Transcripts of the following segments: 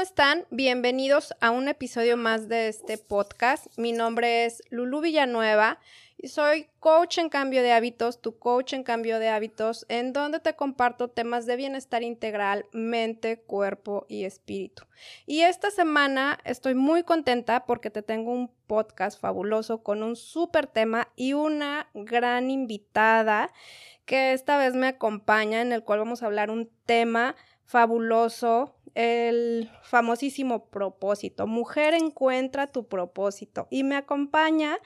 ¿cómo están? Bienvenidos a un episodio más de este podcast. Mi nombre es Lulu Villanueva y soy coach en cambio de hábitos, tu coach en cambio de hábitos, en donde te comparto temas de bienestar integral, mente, cuerpo y espíritu. Y esta semana estoy muy contenta porque te tengo un podcast fabuloso con un súper tema y una gran invitada que esta vez me acompaña, en el cual vamos a hablar un tema fabuloso, el famosísimo propósito. Mujer encuentra tu propósito. Y me acompaña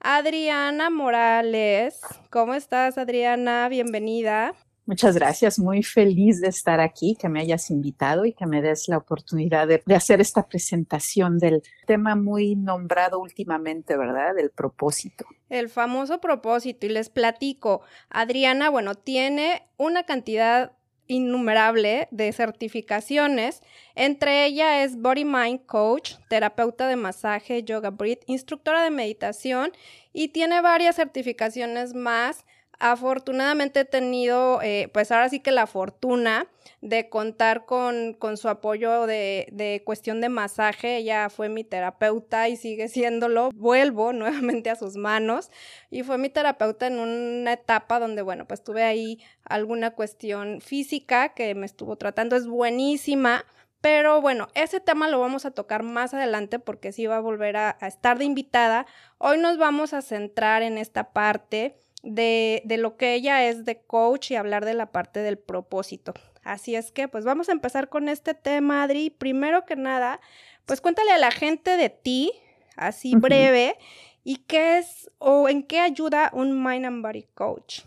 Adriana Morales. ¿Cómo estás, Adriana? Bienvenida. Muchas gracias, muy feliz de estar aquí, que me hayas invitado y que me des la oportunidad de, hacer esta presentación del tema muy nombrado últimamente, ¿verdad? Del propósito. El famoso propósito. Y les platico, Adriana, bueno, tiene una cantidad innumerable de certificaciones. Entre ellas es Body Mind Coach, terapeuta de masaje, yoga breath, instructora de meditación y tiene varias certificaciones más Afortunadamente he tenido, eh, pues ahora sí que la fortuna de contar con, con su apoyo de, cuestión de masaje. Ella fue mi terapeuta y sigue siéndolo. Vuelvo nuevamente a sus manos y fue mi terapeuta en una etapa donde, bueno, pues tuve ahí alguna cuestión física que me estuvo tratando. Es buenísima. Pero bueno, ese tema lo vamos a tocar más adelante porque sí va a volver a estar de invitada. Hoy nos vamos a centrar en esta parte de, de lo que ella es de coach y hablar de la parte del propósito. Así es que, pues vamos a empezar con este tema, Adri. Primero que nada, pues cuéntale a la gente de ti, así breve, y qué es o en qué ayuda un Mind and Body Coach.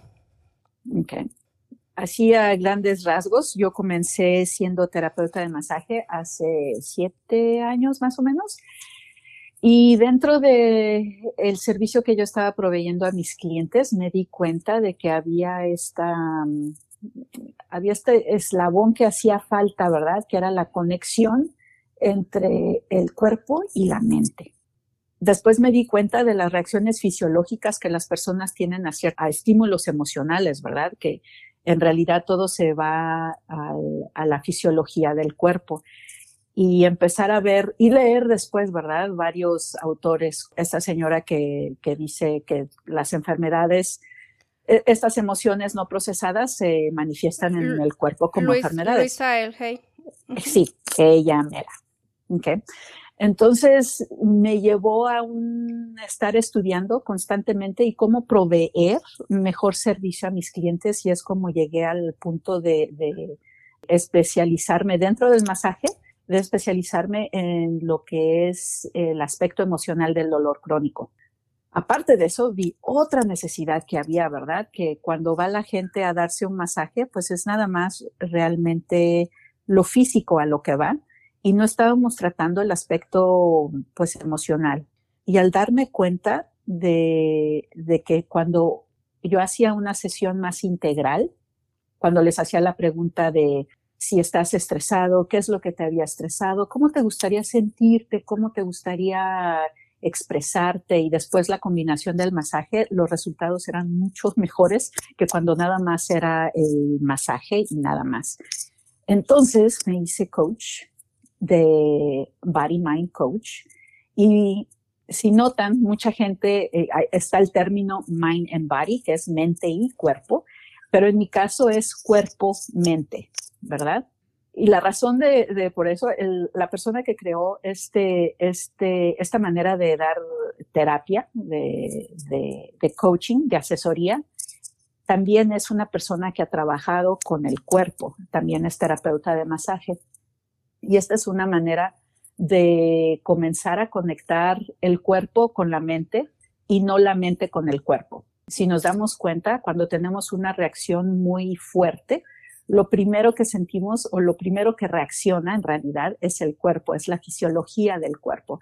Ok. Así a grandes rasgos, yo comencé siendo terapeuta de masaje hace siete años más o menos. Y dentro de servicio que yo estaba proveyendo a mis clientes, me di cuenta de que había esta, mm, había este eslabón que hacía falta, ¿verdad? Que era la conexión entre el cuerpo y la mente. Después me di cuenta de las reacciones fisiológicas que las personas tienen a, a estímulos emocionales, ¿verdad? Que en realidad todo se va a la fisiología del cuerpo y empezar a ver y leer después, ¿verdad? Varios autores. Esta señora que, que dice que las enfermedades, e, estas emociones no procesadas se manifiestan en el cuerpo como enfermedades. Luisa hey. Sí, ella mera. Okay. Entonces me llevó a un estar estudiando constantemente y cómo proveer mejor servicio a mis clientes y es como llegué al punto de, de especializarme dentro del masaje de especializarme en lo que es el aspecto emocional del dolor crónico. Aparte de eso, vi otra necesidad que había, ¿verdad? Que cuando va la gente a darse un masaje, pues es nada más realmente lo físico a lo que va y no estábamos tratando el aspecto, pues, emocional. Y al darme cuenta de, de que cuando yo hacía una sesión más integral, cuando les hacía la pregunta de si estás estresado, qué es lo que te había estresado, cómo te gustaría sentirte, cómo te gustaría expresarte y después la combinación del masaje, los resultados eran mucho mejores que cuando nada más era el masaje y nada más. Entonces me hice coach de Body Mind Coach y si notan, mucha gente, eh, está el término mind and body, que es mente y cuerpo, pero en mi caso es cuerpo-mente. ¿Verdad? Y la razón de, por eso, la persona que creó este, este, esta manera de dar terapia, de, de, coaching, de asesoría, también es una persona que ha trabajado con el cuerpo, también es terapeuta de masaje. Y esta es una manera de comenzar a conectar el cuerpo con la mente y no la mente con el cuerpo. Si nos damos cuenta, cuando tenemos una reacción muy fuerte, lo primero que sentimos o lo primero que reacciona en realidad es el cuerpo, es la fisiología del cuerpo.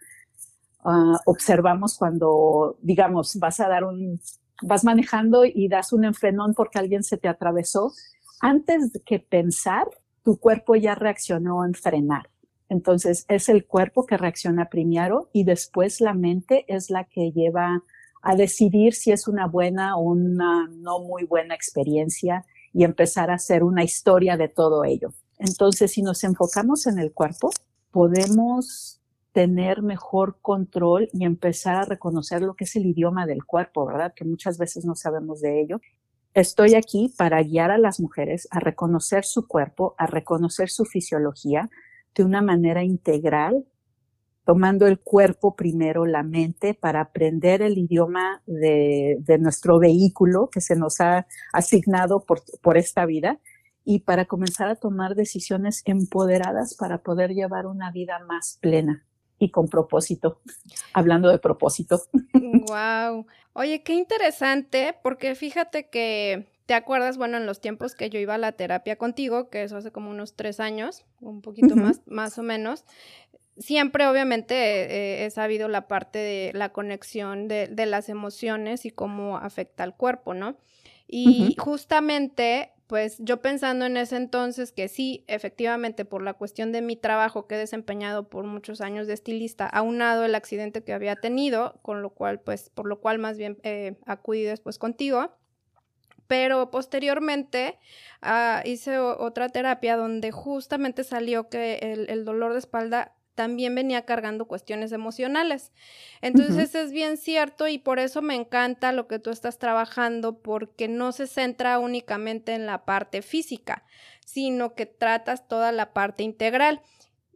Ah, observamos cuando, digamos, vas a dar un, vas manejando y das un enfrenón porque alguien se te atravesó. Antes que pensar, tu cuerpo ya reaccionó en frenar. Entonces es el cuerpo que reacciona primero y después la mente es la que lleva a decidir si es una buena o una no muy buena experiencia y empezar a hacer una historia de todo ello. Entonces, si nos enfocamos en el cuerpo, podemos tener mejor control y empezar a reconocer lo que es el idioma del cuerpo, ¿verdad? Que muchas veces no sabemos de ello. Estoy aquí para guiar a las mujeres a reconocer su cuerpo, a reconocer su fisiología de una manera integral, tomando el cuerpo primero, la mente, para aprender el idioma de, nuestro vehículo que se nos ha asignado por, por esta vida y para comenzar a tomar decisiones empoderadas para poder llevar una vida más plena y con propósito, hablando de propósito. Wow. Oye, qué interesante, porque fíjate que te acuerdas, bueno, en los tiempos que yo iba a la terapia contigo, que eso hace como unos tres años, un poquito más, más o menos, siempre obviamente eh, he sabido la parte de la conexión de, de, las emociones y cómo afecta al cuerpo, ¿no? Y justamente pues yo pensando en ese entonces que sí, efectivamente, por la cuestión de mi trabajo que he desempeñado por muchos años de estilista, aunado el accidente que había tenido, con lo cual, pues, por lo cual más bien eh, acudí después contigo. Pero posteriormente ah, hice otra terapia donde justamente salió que el, el dolor de espalda también venía cargando cuestiones emocionales. Entonces es bien cierto y por eso me encanta lo que tú estás trabajando porque no se centra únicamente en la parte física, sino que tratas toda la parte integral.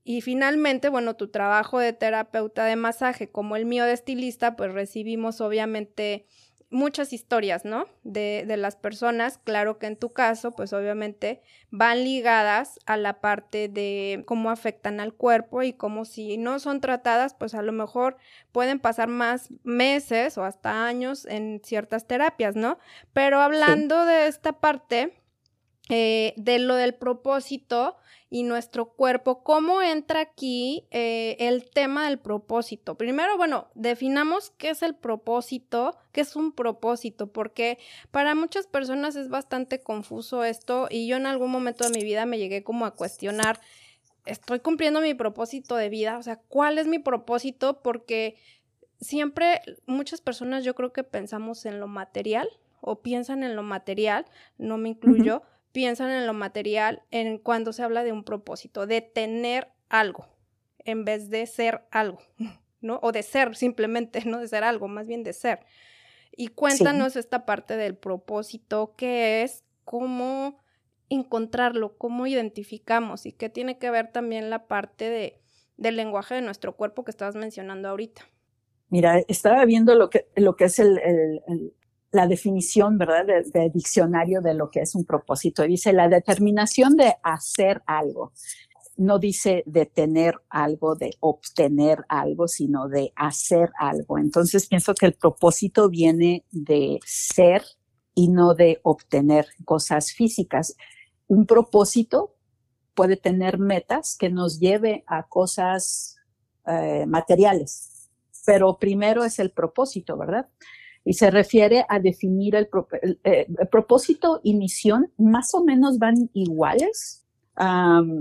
Y finalmente, bueno, tu trabajo de terapeuta de masaje como el mío de estilista, pues recibimos obviamente muchas historias, ¿no? De, de, las personas, claro que en tu caso, pues obviamente van ligadas a la parte de cómo afectan al cuerpo y cómo si no son tratadas, pues a lo mejor pueden pasar más meses o hasta años en ciertas terapias, ¿no? Pero hablando de esta parte, eh, de lo del propósito, y nuestro cuerpo, ¿cómo entra aquí eh, el tema del propósito? Primero, bueno, definamos qué es el propósito, qué es un propósito, porque para muchas personas es bastante confuso esto y yo en algún momento de mi vida me llegué como a cuestionar, ¿estoy cumpliendo mi propósito de vida? O sea, ¿cuál es mi propósito? Porque siempre muchas personas yo creo que pensamos en lo material o piensan en lo material, no me incluyo piensan en lo material en cuando se habla de un propósito, de tener algo en vez de ser algo, ¿no? O de ser simplemente, no de ser algo, más bien de ser. Y cuéntanos esta parte del propósito, que es cómo encontrarlo, cómo identificamos y qué tiene que ver también la parte de, del lenguaje de nuestro cuerpo que estabas mencionando ahorita. Mira, estaba viendo lo que, lo que es el, la definición, ¿verdad?, de, diccionario de lo que es un propósito. Dice la determinación de hacer algo. No dice de tener algo, de obtener algo, sino de hacer algo. Entonces pienso que el propósito viene de ser y no de obtener cosas físicas. Un propósito puede tener metas que nos lleve a cosas eh, materiales, pero primero es el propósito, ¿verdad? Y se refiere a definir el, eh, propósito y misión, más o menos van iguales.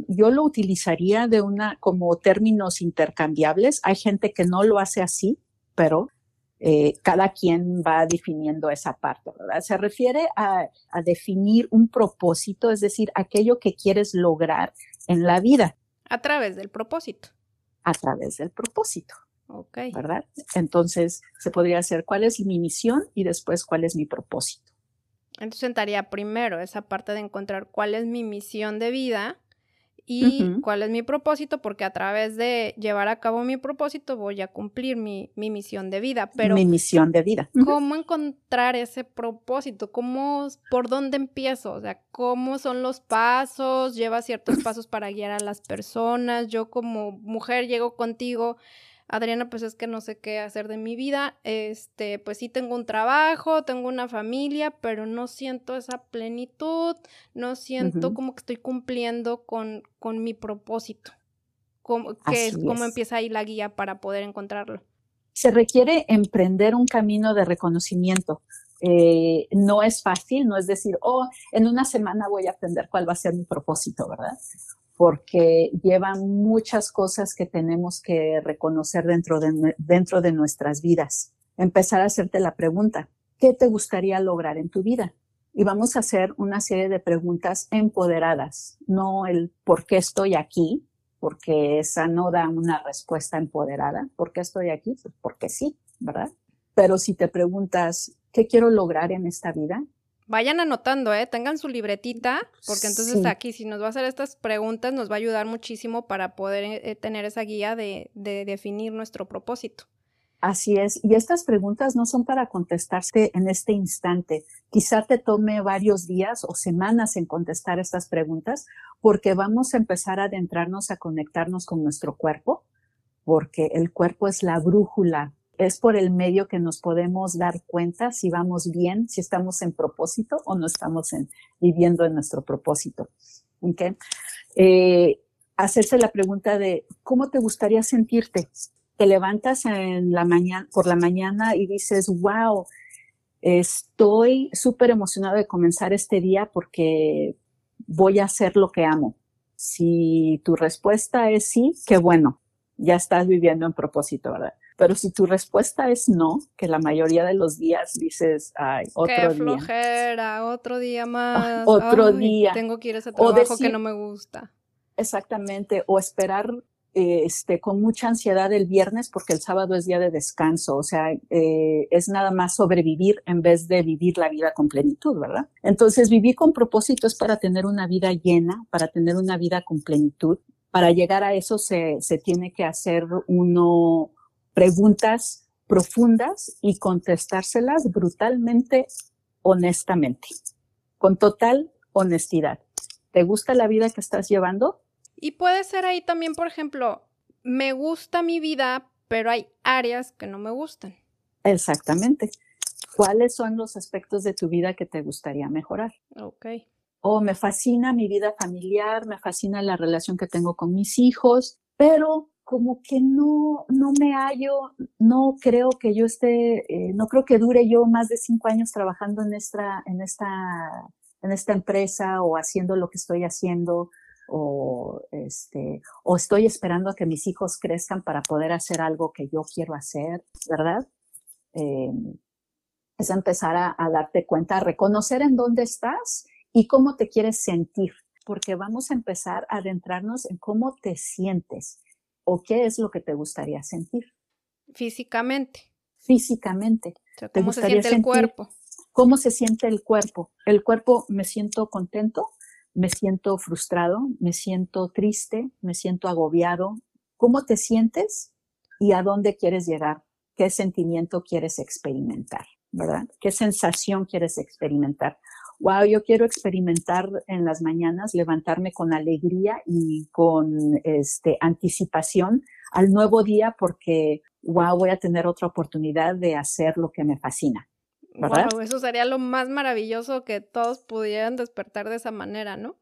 yo lo utilizaría de una como términos intercambiables. Hay gente que no lo hace así, pero eh, cada quien va definiendo esa parte, ¿verdad? Se refiere a, a definir un propósito, es decir, aquello que quieres lograr en la vida. A través del propósito. A través del propósito. ¿Verdad? Entonces, se podría hacer cuál es mi misión y después cuál es mi propósito. Entonces, entraría primero esa parte de encontrar cuál es mi misión de vida y cuál es mi propósito, porque a través de llevar a cabo mi propósito voy a cumplir mi, misión de vida. Pero, mi misión de vida. ¿Cómo encontrar ese propósito? ¿Cómo, por dónde empiezo? O sea, ¿cómo son los pasos? ¿Lleva ciertos pasos para guiar a las personas? Yo como mujer llego contigo Adriana, pues es que no sé qué hacer de mi vida, este, pues sí tengo un trabajo, tengo una familia, pero no siento esa plenitud, no siento como que estoy cumpliendo con, con mi propósito. ¿Cómo, es, ¿Cómo empieza ahí la guía para poder encontrarlo? Se requiere emprender un camino de reconocimiento. Eh, no es fácil, no es decir, oh, en una semana voy a aprender cuál va a ser mi propósito, ¿verdad? Porque llevan muchas cosas que tenemos que reconocer dentro de, dentro de nuestras vidas. Empezar a hacerte la pregunta, ¿qué te gustaría lograr en tu vida? Y vamos a hacer una serie de preguntas empoderadas, no el por qué estoy aquí, porque esa no da una respuesta empoderada. ¿Por qué estoy aquí? Pues porque sí, ¿verdad? Pero si te preguntas, ¿qué quiero lograr en esta vida? Vayan anotando, ¿eh? Tengan su libretita, porque entonces aquí, si nos va a hacer estas preguntas, nos va a ayudar muchísimo para poder eh, tener esa guía de, de definir nuestro propósito. Así es, y estas preguntas no son para contestarse en este instante. Quizá te tome varios días o semanas en contestar estas preguntas porque vamos a empezar a adentrarnos a conectarnos con nuestro cuerpo, porque el cuerpo es la brújula, es por el medio que nos podemos dar cuenta si vamos bien, si estamos en propósito o no estamos viviendo en nuestro propósito. ¿Okay? Eh, hacerse la pregunta de cómo te gustaría sentirte te levantas en la mañana, por la mañana y dices, wow, estoy súper emocionado de comenzar este día porque voy a hacer lo que amo. Si tu respuesta es sí, qué bueno, ya estás viviendo en propósito, ¿verdad? Pero si tu respuesta es no, que la mayoría de los días dices, ay, otro Qué día. flojera, otro día más. otro día. Tengo que ir a ese trabajo que no me gusta. Exactamente, o esperar este, con mucha ansiedad el viernes porque el sábado es día de descanso, o sea, eh, es nada más sobrevivir en vez de vivir la vida con plenitud, ¿verdad? Entonces, vivir con propósito es para tener una vida llena, para tener una vida con plenitud. Para llegar a eso se, se tiene que hacer uno preguntas profundas y contestárselas brutalmente, honestamente, con total honestidad. ¿Te gusta la vida que estás llevando? Y puede ser ahí también, por ejemplo, me gusta mi vida, pero hay áreas que no me gustan. Exactamente. ¿Cuáles son los aspectos de tu vida que te gustaría mejorar? Ok. O me fascina mi vida familiar, me fascina la relación que tengo con mis hijos, pero como que no, no me hallo, no creo que yo esté, eh, no creo que dure yo más de cinco años trabajando en esta, en esta, en esta empresa o haciendo lo que estoy haciendo o, este, o estoy esperando a que mis hijos crezcan para poder hacer algo que yo quiero hacer, ¿verdad? Eh, es empezar a, a, darte cuenta, a reconocer en dónde estás y cómo te quieres sentir, porque vamos a empezar a adentrarnos en cómo te sientes o qué es lo que te gustaría sentir. Físicamente. Físicamente. O sea, ¿Cómo se siente el cuerpo? ¿Cómo se siente el cuerpo? El cuerpo, me siento contento, me siento frustrado, me siento triste, me siento agobiado. ¿Cómo te sientes y a dónde quieres llegar? ¿Qué sentimiento quieres experimentar? ¿Verdad? ¿Qué sensación quieres experimentar? Wow, yo quiero experimentar en las mañanas, levantarme con alegría y con este, anticipación al nuevo día porque, wow, voy a tener otra oportunidad de hacer lo que me fascina. Wow, eso sería lo más maravilloso que todos pudieran despertar de esa manera, ¿no?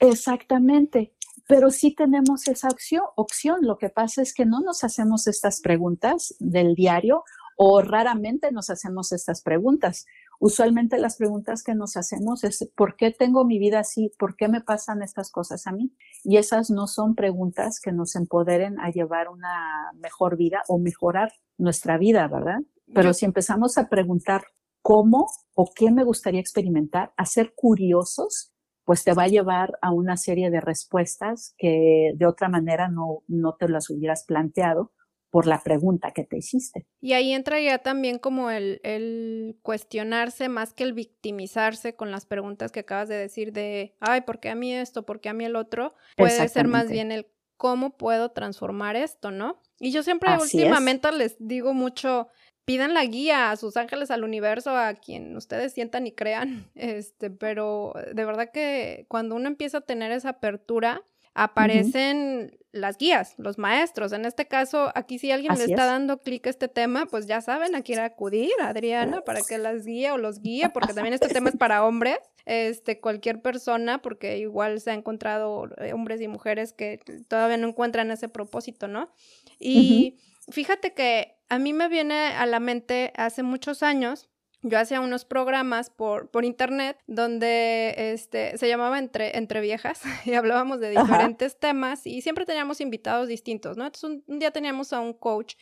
Exactamente, pero sí tenemos esa opción, opción. Lo que pasa es que no nos hacemos estas preguntas del diario o raramente nos hacemos estas preguntas. Usualmente las preguntas que nos hacemos es ¿por qué tengo mi vida así? ¿Por qué me pasan estas cosas a mí? Y esas no son preguntas que nos empoderen a llevar una mejor vida o mejorar nuestra vida, ¿verdad? Pero si empezamos a preguntar cómo o qué me gustaría experimentar, a ser curiosos, pues te va a llevar a una serie de respuestas que de otra manera no, no te las hubieras planteado por la pregunta que te hiciste. Y ahí entraría también como el, el, cuestionarse más que el victimizarse con las preguntas que acabas de decir de, ay, ¿por qué a mí esto? ¿Por qué a mí el otro? Puede ser más bien el cómo puedo transformar esto, ¿no? Y yo siempre Así últimamente es. les digo mucho, pidan la guía a sus ángeles, al universo, a quien ustedes sientan y crean. Este, pero de verdad que cuando uno empieza a tener esa apertura, aparecen uh -huh. Las guías, los maestros. En este caso, aquí si alguien Así le está es. dando clic a este tema, pues ya saben a quién acudir, Adriana, para que las guíe o los guíe, porque también este tema es para hombres, este, cualquier persona, porque igual se ha encontrado eh, hombres y mujeres que todavía no encuentran ese propósito, ¿no? Y uh -huh. fíjate que a mí me viene a la mente hace muchos años, yo hacía unos programas por, por internet donde este, se llamaba Entre, Entre Viejas y hablábamos de diferentes Ajá. temas y siempre teníamos invitados distintos, ¿no? Entonces un, un, día teníamos a un coach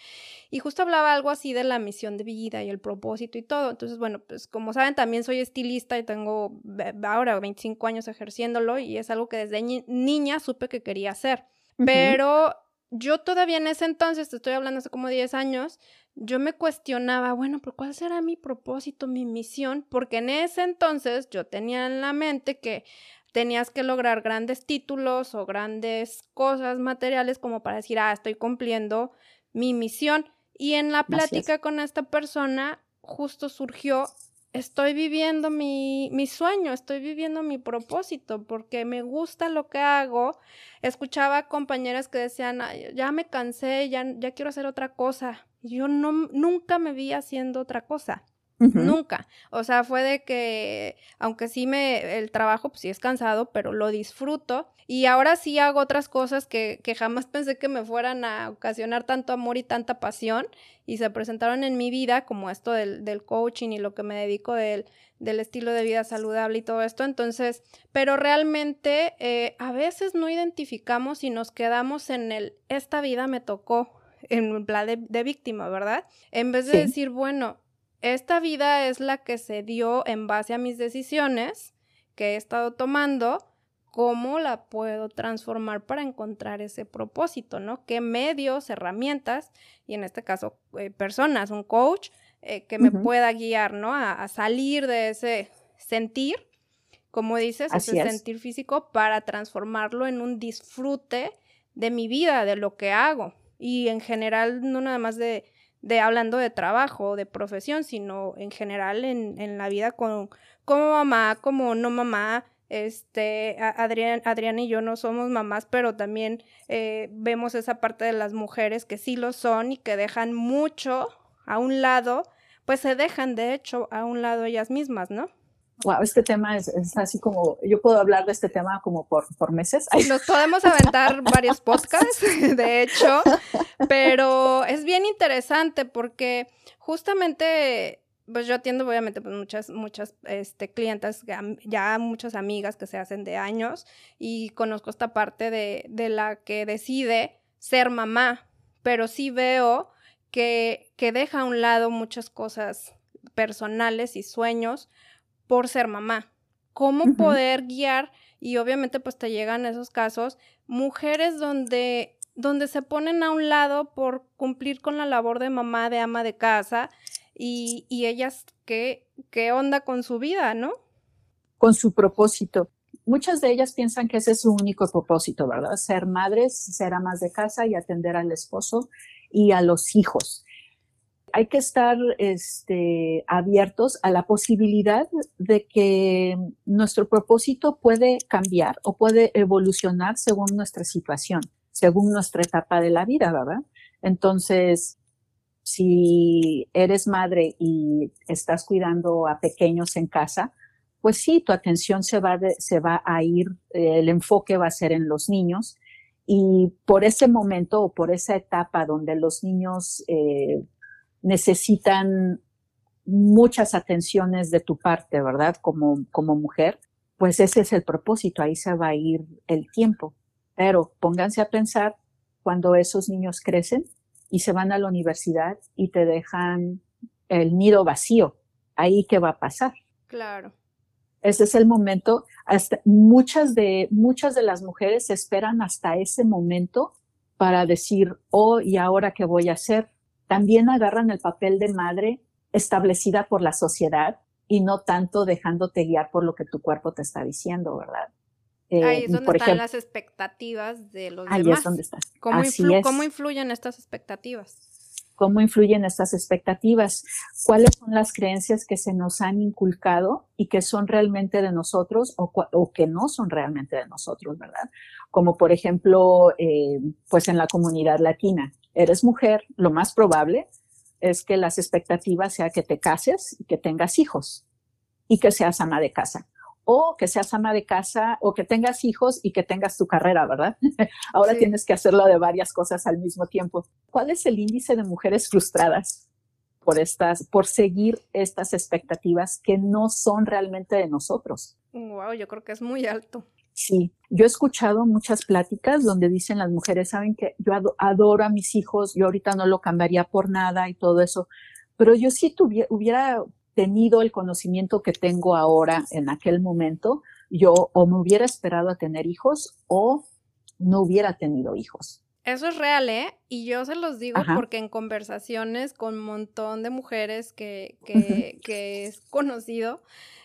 y justo hablaba algo así de la misión de vida y el propósito y todo. Entonces, bueno, pues como saben, también soy estilista y tengo ahora 25 años ejerciéndolo y es algo que desde niña supe que quería hacer. pero yo todavía en ese entonces, te estoy hablando hace como 10 años, yo me cuestionaba, bueno, pero ¿cuál será mi propósito, mi misión? Porque en ese entonces yo tenía en la mente que tenías que lograr grandes títulos o grandes cosas materiales como para decir, ah, estoy cumpliendo mi misión. Y en la plática con esta persona justo surgió, estoy viviendo mi, mi, sueño, estoy viviendo mi propósito, porque me gusta lo que hago. Escuchaba compañeras que decían, ya me cansé, ya, ya quiero hacer otra cosa. Yo no, nunca me vi haciendo otra cosa. Nunca. O sea, fue de que, aunque sí me, el trabajo, pues sí es cansado, pero lo disfruto. Y ahora sí hago otras cosas que, que jamás pensé que me fueran a ocasionar tanto amor y tanta pasión. Y se presentaron en mi vida, como esto del, del coaching y lo que me dedico del, del estilo de vida saludable y todo esto. Entonces, pero realmente eh, a veces no identificamos y nos quedamos en el, esta vida me tocó en plan de, de víctima, ¿verdad? En vez de decir, bueno, esta vida es la que se dio en base a mis decisiones que he estado tomando, ¿cómo la puedo transformar para encontrar ese propósito, ¿no? ¿Qué medios, herramientas, y en este caso eh, personas, un coach, eh, que me pueda guiar, ¿no? A, salir de ese sentir, como dices, ese sentir físico, para transformarlo en un disfrute de mi vida, de lo que hago. Y en general, no nada más de de hablando de trabajo, de profesión, sino en general en, en la vida con, como mamá, como no mamá. Este, Adrián, Adrián y yo no somos mamás, pero también eh, vemos esa parte de las mujeres que sí lo son y que dejan mucho a un lado, pues se dejan de hecho a un lado ellas mismas, ¿no? Wow, este tema es, así como, yo puedo hablar de este tema como por, por meses. Nos podemos aventar varios podcasts, de hecho, pero es bien interesante porque justamente, pues yo atiendo obviamente pues muchas, muchas este, clientas, ya muchas amigas que se hacen de años y conozco esta parte de, de la que decide ser mamá, pero sí veo que, que deja a un lado muchas cosas personales y sueños por ser mamá. ¿Cómo poder guiar? Y obviamente pues te llegan esos casos, mujeres donde, donde se ponen a un lado por cumplir con la labor de mamá, de ama de casa, y, y ellas, ¿qué, ¿qué onda con su vida, no? Con su propósito. Muchas de ellas piensan que ese es su único propósito, ¿verdad? Ser madres, ser amas de casa y atender al esposo y a los hijos hay que estar este, abiertos a la posibilidad de que nuestro propósito puede cambiar o puede evolucionar según nuestra situación, según nuestra etapa de la vida, ¿verdad? Entonces, si eres madre y estás cuidando a pequeños en casa, pues sí, tu atención se va, a ir, el enfoque va a ser en los niños y por ese momento o por esa etapa donde los niños eh, necesitan muchas atenciones de tu parte, ¿verdad? Como, como mujer, pues ese es el propósito, ahí se va a ir el tiempo. Pero pónganse a pensar cuando esos niños crecen y se van a la universidad y te dejan el nido vacío, ahí qué va a pasar. Claro. Ese es el momento, hasta muchas de, muchas de las mujeres esperan hasta ese momento para decir, oh, ¿y ahora qué voy a hacer? También agarran el papel de madre establecida por la sociedad y no tanto dejándote guiar por lo que tu cuerpo te está diciendo, ¿verdad? Eh, ahí es donde están las expectativas de los ahí demás. Es donde está. ¿Cómo, ¿Cómo influyen estas expectativas? ¿Cómo influyen estas expectativas? ¿Cuáles son las creencias que se nos han inculcado y que son realmente de nosotros o, o que no son realmente de nosotros, verdad? Como por ejemplo, eh, pues en la comunidad latina, eres mujer, lo más probable es que las expectativas sea que te cases y que tengas hijos y que seas ama de casa. O que seas ama de casa o que tengas hijos y que tengas tu carrera, ¿verdad? Ahora tienes que hacerlo de varias cosas al mismo tiempo. ¿Cuál es el índice de mujeres frustradas por estas, por seguir estas expectativas que no son realmente de nosotros? Wow, yo creo que es muy alto. Sí, yo he escuchado muchas pláticas donde dicen las mujeres, saben que yo adoro a mis hijos, yo ahorita no lo cambiaría por nada y todo eso, pero yo si tuviera, hubiera tenido el conocimiento que tengo ahora en aquel momento, yo o me hubiera esperado a tener hijos o no hubiera tenido hijos. Eso es real, ¿eh? Y yo se los digo porque en conversaciones con un montón de mujeres que, que, que es conocido,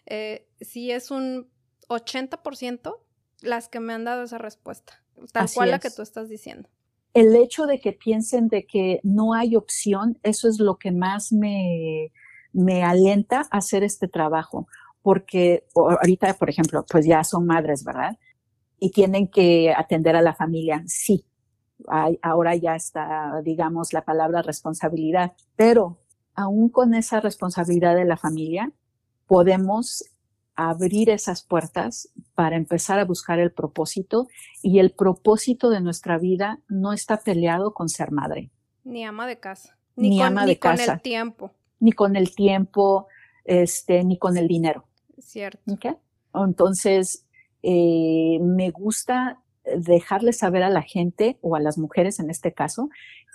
eh, sí es un 80% las que me han dado esa respuesta, tal cual la que tú estás diciendo. El hecho de que piensen de que no hay opción, eso es lo que más me, me alienta a hacer este trabajo, porque ahorita, por ejemplo, pues ya son madres, ¿verdad? Y tienen que atender a la familia, sí, ahora ya está, digamos, la palabra responsabilidad, pero aún con esa responsabilidad de la familia, podemos abrir esas puertas para empezar a buscar el propósito y el propósito de nuestra vida no está peleado con ser madre. Ni ama de casa. Ni, con, ama de con el tiempo. Ni con el tiempo, este, ni con el dinero. Cierto. Entonces, eh, me gusta dejarle saber a la gente o a las mujeres en este caso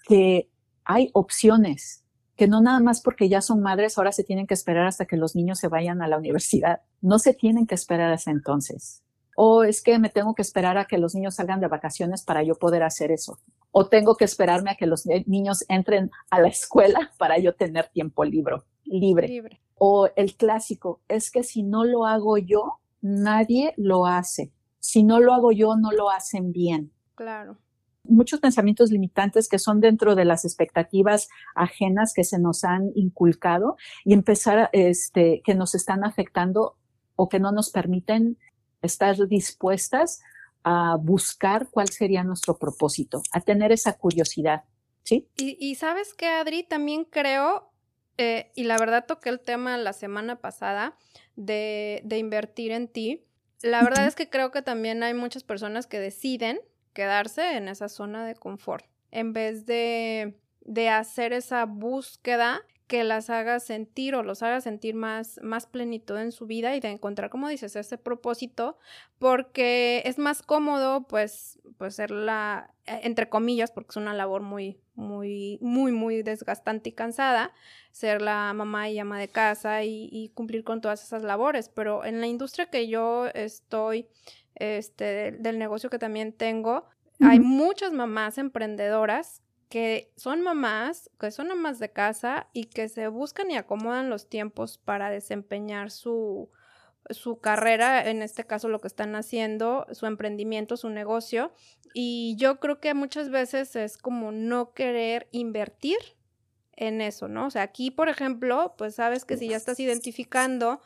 que hay opciones, que no nada más porque ya son madres ahora se tienen que esperar hasta que los niños se vayan a la universidad, no se tienen que esperar hasta entonces. O es que me tengo que esperar a que los niños salgan de vacaciones para yo poder hacer eso. O tengo que esperarme a que los niños entren a la escuela para yo tener tiempo libre. libre. O el clásico, es que si no lo hago yo, nadie lo hace si no lo hago yo, no lo hacen bien. Claro. Muchos pensamientos limitantes que son dentro de las expectativas ajenas que se nos han inculcado y empezar, este, que nos están afectando o que no nos permiten estar dispuestas a buscar cuál sería nuestro propósito, a tener esa curiosidad. ¿Sí? Y, sabes que, Adri, también creo, eh, y la verdad toqué el tema la semana pasada de, de invertir en ti, la verdad es que creo que también hay muchas personas que deciden quedarse en esa zona de confort en vez de, de hacer esa búsqueda que las haga sentir o los haga sentir más, más plenitud en su vida y de encontrar, como dices, ese propósito, porque es más cómodo, pues, pues ser la, eh, entre comillas, porque es una labor muy, muy, muy, muy desgastante y cansada, ser la mamá y ama de casa y, cumplir con todas esas labores, pero en la industria que yo estoy, este, del negocio que también tengo, hay muchas mamás emprendedoras que son mamás, que son amas de casa y que se buscan y acomodan los tiempos para desempeñar su, su carrera, en este caso lo que están haciendo, su emprendimiento, su negocio. Y yo creo que muchas veces es como no querer invertir en eso, ¿no? O sea, aquí, por ejemplo, pues sabes que si ya estás identificando,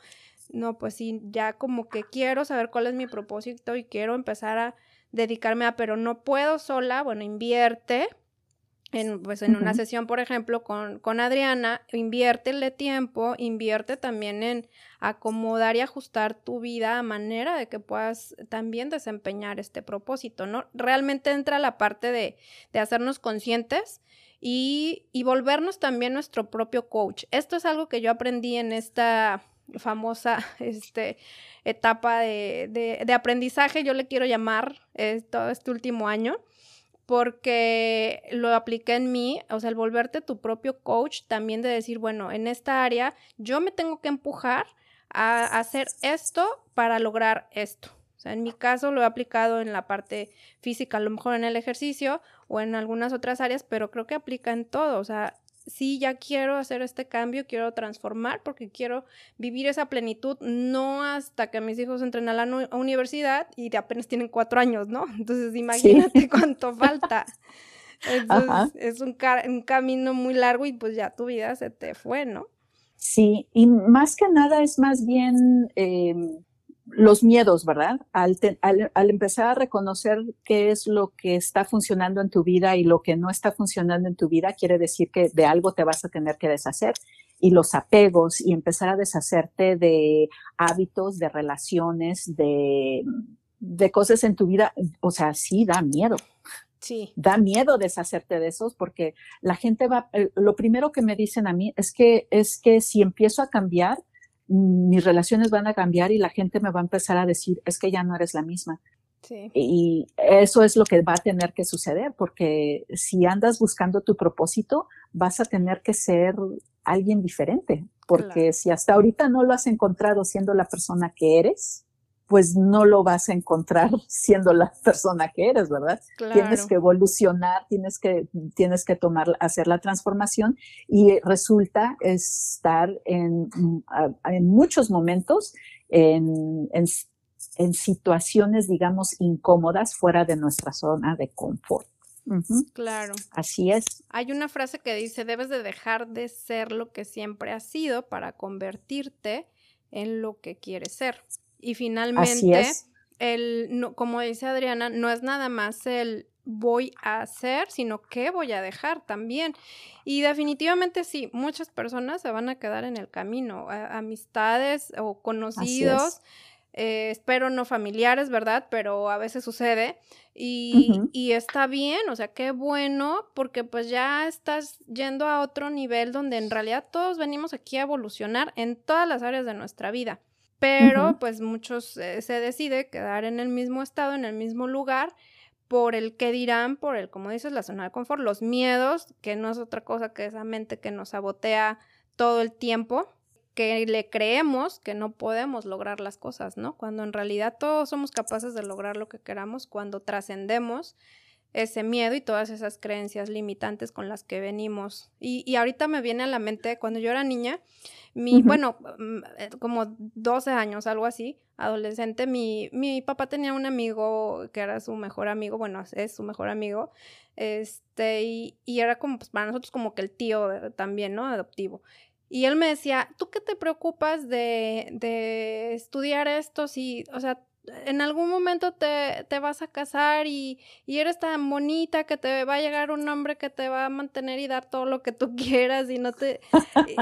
no, pues sí, ya como que quiero saber cuál es mi propósito y quiero empezar a dedicarme a, pero no puedo sola, bueno, invierte en, pues en una sesión, por ejemplo, con, con Adriana, inviértele tiempo, invierte también en acomodar y ajustar tu vida a manera de que puedas también desempeñar este propósito, ¿no? Realmente entra la parte de, de hacernos conscientes y, y, volvernos también nuestro propio coach. Esto es algo que yo aprendí en esta famosa este, etapa de, de, aprendizaje, yo le quiero llamar eh, todo este último año porque lo apliqué en mí, o sea, el volverte tu propio coach, también de decir, bueno, en esta área yo me tengo que empujar a hacer esto para lograr esto. O sea, en mi caso lo he aplicado en la parte física, a lo mejor en el ejercicio o en algunas otras áreas, pero creo que aplica en todo. O sea, sí, ya quiero hacer este cambio, quiero transformar porque quiero vivir esa plenitud, no hasta que mis hijos entren a la universidad y de apenas tienen cuatro años, ¿no? Entonces imagínate cuánto falta. Entonces es un, un, camino muy largo y pues ya tu vida se te fue, ¿no? Sí, y más que nada es más bien em, los miedos, ¿verdad? Al, al, empezar a reconocer qué es lo que está funcionando en tu vida y lo que no está funcionando en tu vida, quiere decir que de algo te vas a tener que deshacer. Y los apegos y empezar a deshacerte de hábitos, de relaciones, de, de cosas en tu vida, o sea, sí da miedo. Sí. Da miedo deshacerte de esos porque la gente va, eh, lo primero que me dicen a mí es que, es que si empiezo a cambiar, mis relaciones van a cambiar y la gente me va a empezar a decir, es que ya no eres la misma. Sí. Y eso es lo que va a tener que suceder, porque si andas buscando tu propósito, vas a tener que ser alguien diferente, porque si hasta ahorita no lo has encontrado siendo la persona que eres, pues no lo vas a encontrar siendo la persona que eres, ¿verdad? Tienes que evolucionar, tienes que, tienes que tomar, hacer la transformación y resulta estar en, en muchos momentos en, en, en situaciones, digamos, incómodas fuera de nuestra zona de confort. Claro. Así es. Hay una frase que dice, debes de dejar de ser lo que siempre has sido para convertirte en lo que quieres ser. Y finalmente, el, no, como dice Adriana, no es nada más el voy a hacer, sino qué voy a dejar también. Y definitivamente sí, muchas personas se van a quedar en el camino, amistades o conocidos. Eh, espero no familiares, ¿verdad? Pero a veces sucede y, y, está bien, o sea, qué bueno, porque pues ya estás yendo a otro nivel donde en realidad todos venimos aquí a evolucionar en todas las áreas de nuestra vida pero pues muchos eh, se decide quedar en el mismo estado, en el mismo lugar, por el que dirán, por el, como dices, la zona de confort, los miedos, que no es otra cosa que esa mente que nos sabotea todo el tiempo, que le creemos que no podemos lograr las cosas, ¿no? Cuando en realidad todos somos capaces de lograr lo que queramos, cuando trascendemos ese miedo y todas esas creencias limitantes con las que venimos. Y, y ahorita me viene a la mente, cuando yo era niña, mi, bueno, mm, como 12 años, algo así, adolescente, mi, mi papá tenía un amigo que era su mejor amigo, bueno, es su mejor amigo, este, y, y era como, pues para nosotros como que el tío también, ¿no? Adoptivo. Y él me decía, ¿tú qué te preocupas de, de estudiar esto? Si, o sea, en algún momento te, te vas a casar y, y, eres tan bonita que te va a llegar un hombre que te va a mantener y dar todo lo que tú quieras y no te...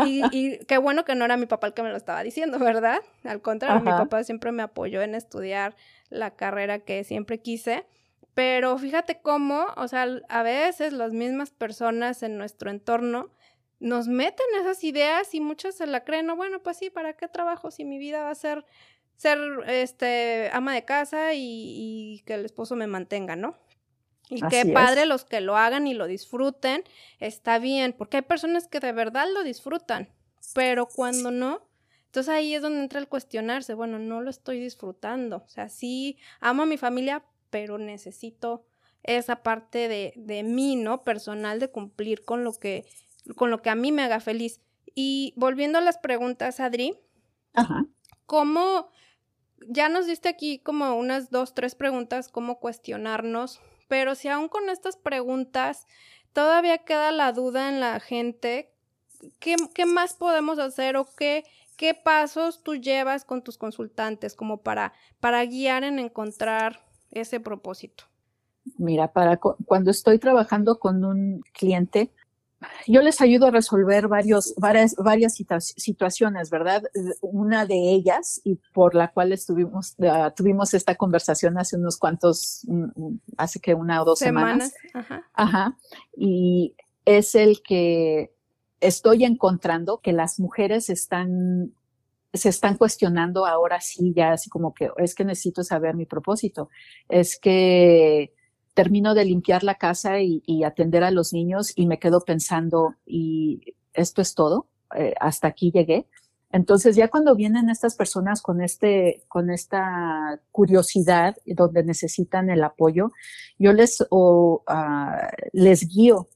Y, y qué bueno que no era mi papá el que me lo estaba diciendo, ¿verdad? Al contrario, mi papá siempre me apoyó en estudiar la carrera que siempre quise. Pero fíjate cómo, o sea, a veces las mismas personas en nuestro entorno nos meten esas ideas y muchas se la creen, no, bueno, pues sí, ¿para qué trabajo si mi vida va a ser ser este ama de casa y, que el esposo me mantenga, ¿no? Y qué padre los que lo hagan y lo disfruten, está bien, porque hay personas que de verdad lo disfrutan, pero cuando no, entonces ahí es donde entra el cuestionarse, bueno, no lo estoy disfrutando, o sea, sí amo a mi familia, pero necesito esa parte de, de mí, ¿no? Personal de cumplir con lo que, con lo que a mí me haga feliz. Y volviendo a las preguntas, Adri, Ajá. ¿cómo, ya nos diste aquí como unas dos, tres preguntas, cómo cuestionarnos, pero si aún con estas preguntas todavía queda la duda en la gente, ¿qué, qué más podemos hacer o qué, qué pasos tú llevas con tus consultantes como para, para guiar en encontrar ese propósito? Mira, para cuando estoy trabajando con un cliente, yo les ayudo a resolver varios, varias, varias situaciones, ¿verdad? Una de ellas, y por la cual estuvimos, ah, tuvimos esta conversación hace unos cuantos, mm, mm, hace que una o dos semanas. Ajá. Ajá. Y es el que estoy encontrando que las mujeres están se están cuestionando ahora sí, ya así como que es que necesito saber mi propósito, es que termino de limpiar la casa y, atender a los niños y me quedo pensando, ¿y esto es todo? Eh, hasta aquí llegué. Entonces ya cuando vienen estas personas con este, con esta curiosidad donde necesitan el apoyo, yo les, ah, les guío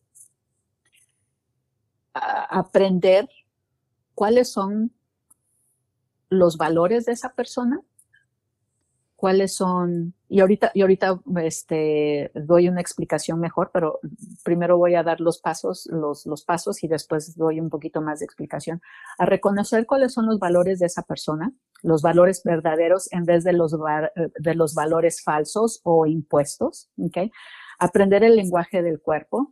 a aprender cuáles son los valores de esa persona, cuáles son, y ahorita, y ahorita este, doy una explicación mejor, pero primero voy a dar los pasos, los, los pasos y después doy un poquito más de explicación, a reconocer cuáles son los valores de esa persona, los valores verdaderos en vez de los, de los valores falsos o impuestos, ¿ok? Aprender el lenguaje del cuerpo,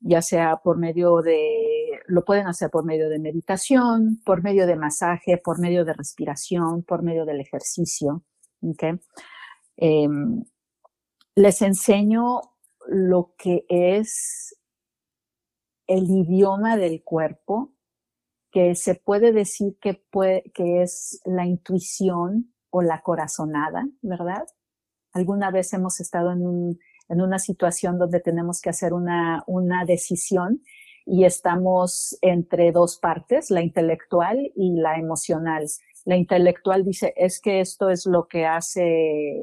ya sea por medio de, lo pueden hacer por medio de meditación, por medio de masaje, por medio de respiración, por medio del ejercicio, Okay. Em, les enseño lo que es el idioma del cuerpo, que se puede decir que, puede, es la intuición o la corazonada, ¿verdad? Alguna vez hemos estado en, un, en una situación donde tenemos que hacer una decisión y estamos entre dos partes, la intelectual y la emocional. La intelectual dice, es que esto es lo que hace,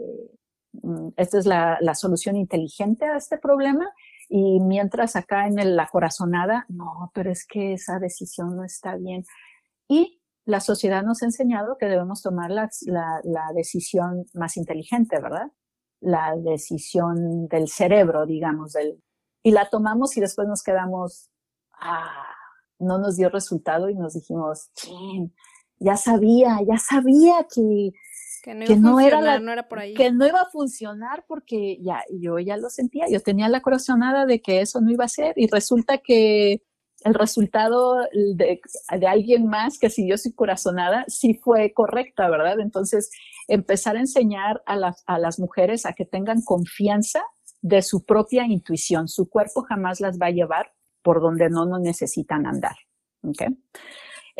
mm, esta es la, la solución inteligente a este problema y mientras acá en la corazonada, no, pero es que esa decisión no está bien. Y la sociedad nos ha enseñado que debemos tomar la, la, decisión más inteligente, ¿verdad? La decisión del cerebro, digamos, del, y la tomamos y después nos quedamos, ah, no nos dio resultado y nos dijimos, ya sabía, ya sabía que, que no, era, la, no era por ahí. Que no iba a funcionar porque ya, yo ya lo sentía, yo tenía la corazonada de que eso no iba a ser y resulta que el resultado de, de, alguien más que si yo soy corazonada sí fue correcta, ¿verdad? Entonces, empezar a enseñar a las, a las mujeres a que tengan confianza de su propia intuición. Su cuerpo jamás las va a llevar por donde no, no necesitan andar. ¿okay?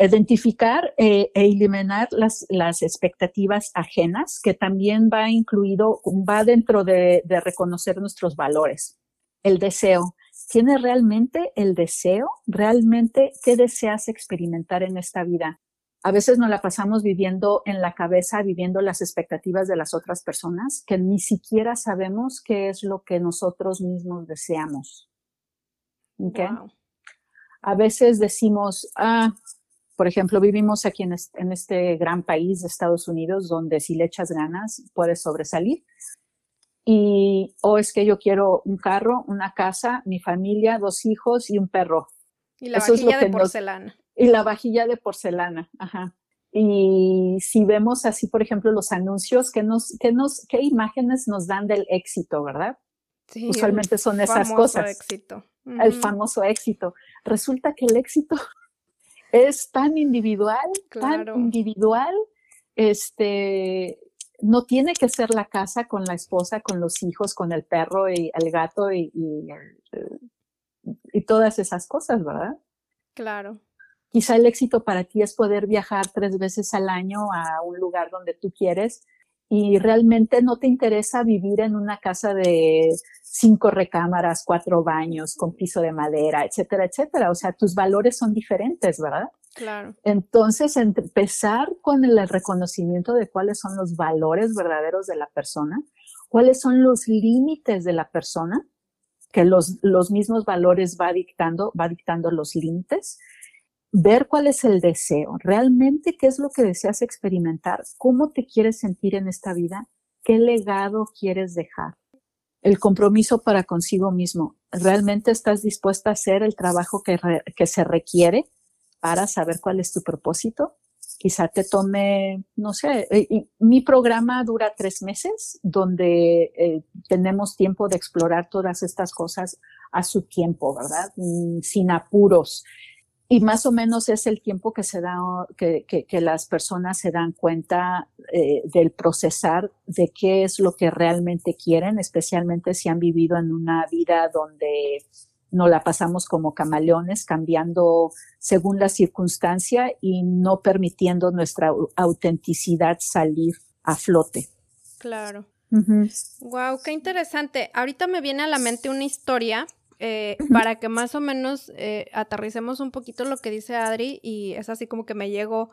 Identificar eh, e eliminar las, las expectativas ajenas, que también va incluido, va dentro de, de reconocer nuestros valores. El deseo. ¿Tienes realmente el deseo? ¿Realmente qué deseas experimentar en esta vida? A veces nos la pasamos viviendo en la cabeza, viviendo las expectativas de las otras personas, que ni siquiera sabemos qué es lo que nosotros mismos deseamos. ¿Okay? A veces decimos, ah, por ejemplo, vivimos aquí en este, gran país de Estados Unidos donde si le echas ganas puedes sobresalir. Y, o es que yo quiero un carro, una casa, mi familia, dos hijos y un perro. Y la vajilla de porcelana. y la vajilla de porcelana, ajá. Y si vemos así, por ejemplo, los anuncios, ¿qué, nos, qué, nos, qué imágenes nos dan del éxito, verdad? Sí, Usualmente son esas cosas. Éxito. El famoso éxito. Resulta que el éxito es tan individual, tan individual, este, no tiene que ser la casa con la esposa, con los hijos, con el perro y el gato y, y, todas esas cosas, ¿verdad? Claro. Quizá el éxito para ti es poder viajar tres veces al año a un lugar donde tú quieres y realmente no te interesa vivir en una casa de cinco recámaras, cuatro baños, con piso de madera, etcétera, etcétera. O sea, tus valores son diferentes, ¿verdad? Claro. Entonces, empezar con el reconocimiento de cuáles son los valores verdaderos de la persona, cuáles son los límites de la persona, que los, los mismos valores va dictando, va dictando los límites, ver cuál es el deseo, realmente qué es lo que deseas experimentar, cómo te quieres sentir en esta vida, qué legado quieres dejar. El compromiso para consigo mismo. ¿Realmente estás dispuesta a hacer el trabajo que, se requiere para saber cuál es tu propósito? Quizá te tome, no sé, eh, mi programa dura tres meses, donde eh, tenemos tiempo de explorar todas estas cosas a su tiempo, ¿verdad? Mm, sin apuros y más o menos es el tiempo que se da, que, que, las personas se dan cuenta eh, del procesar de qué es lo que realmente quieren, especialmente si han vivido en una vida donde no la pasamos como camaleones, cambiando según la circunstancia y no permitiendo nuestra autenticidad salir a flote. Claro. Wow, qué interesante. Ahorita me viene a la mente una historia eh, para que más o menos eh, aterricemos un poquito lo que dice Adri y es así como que me llegó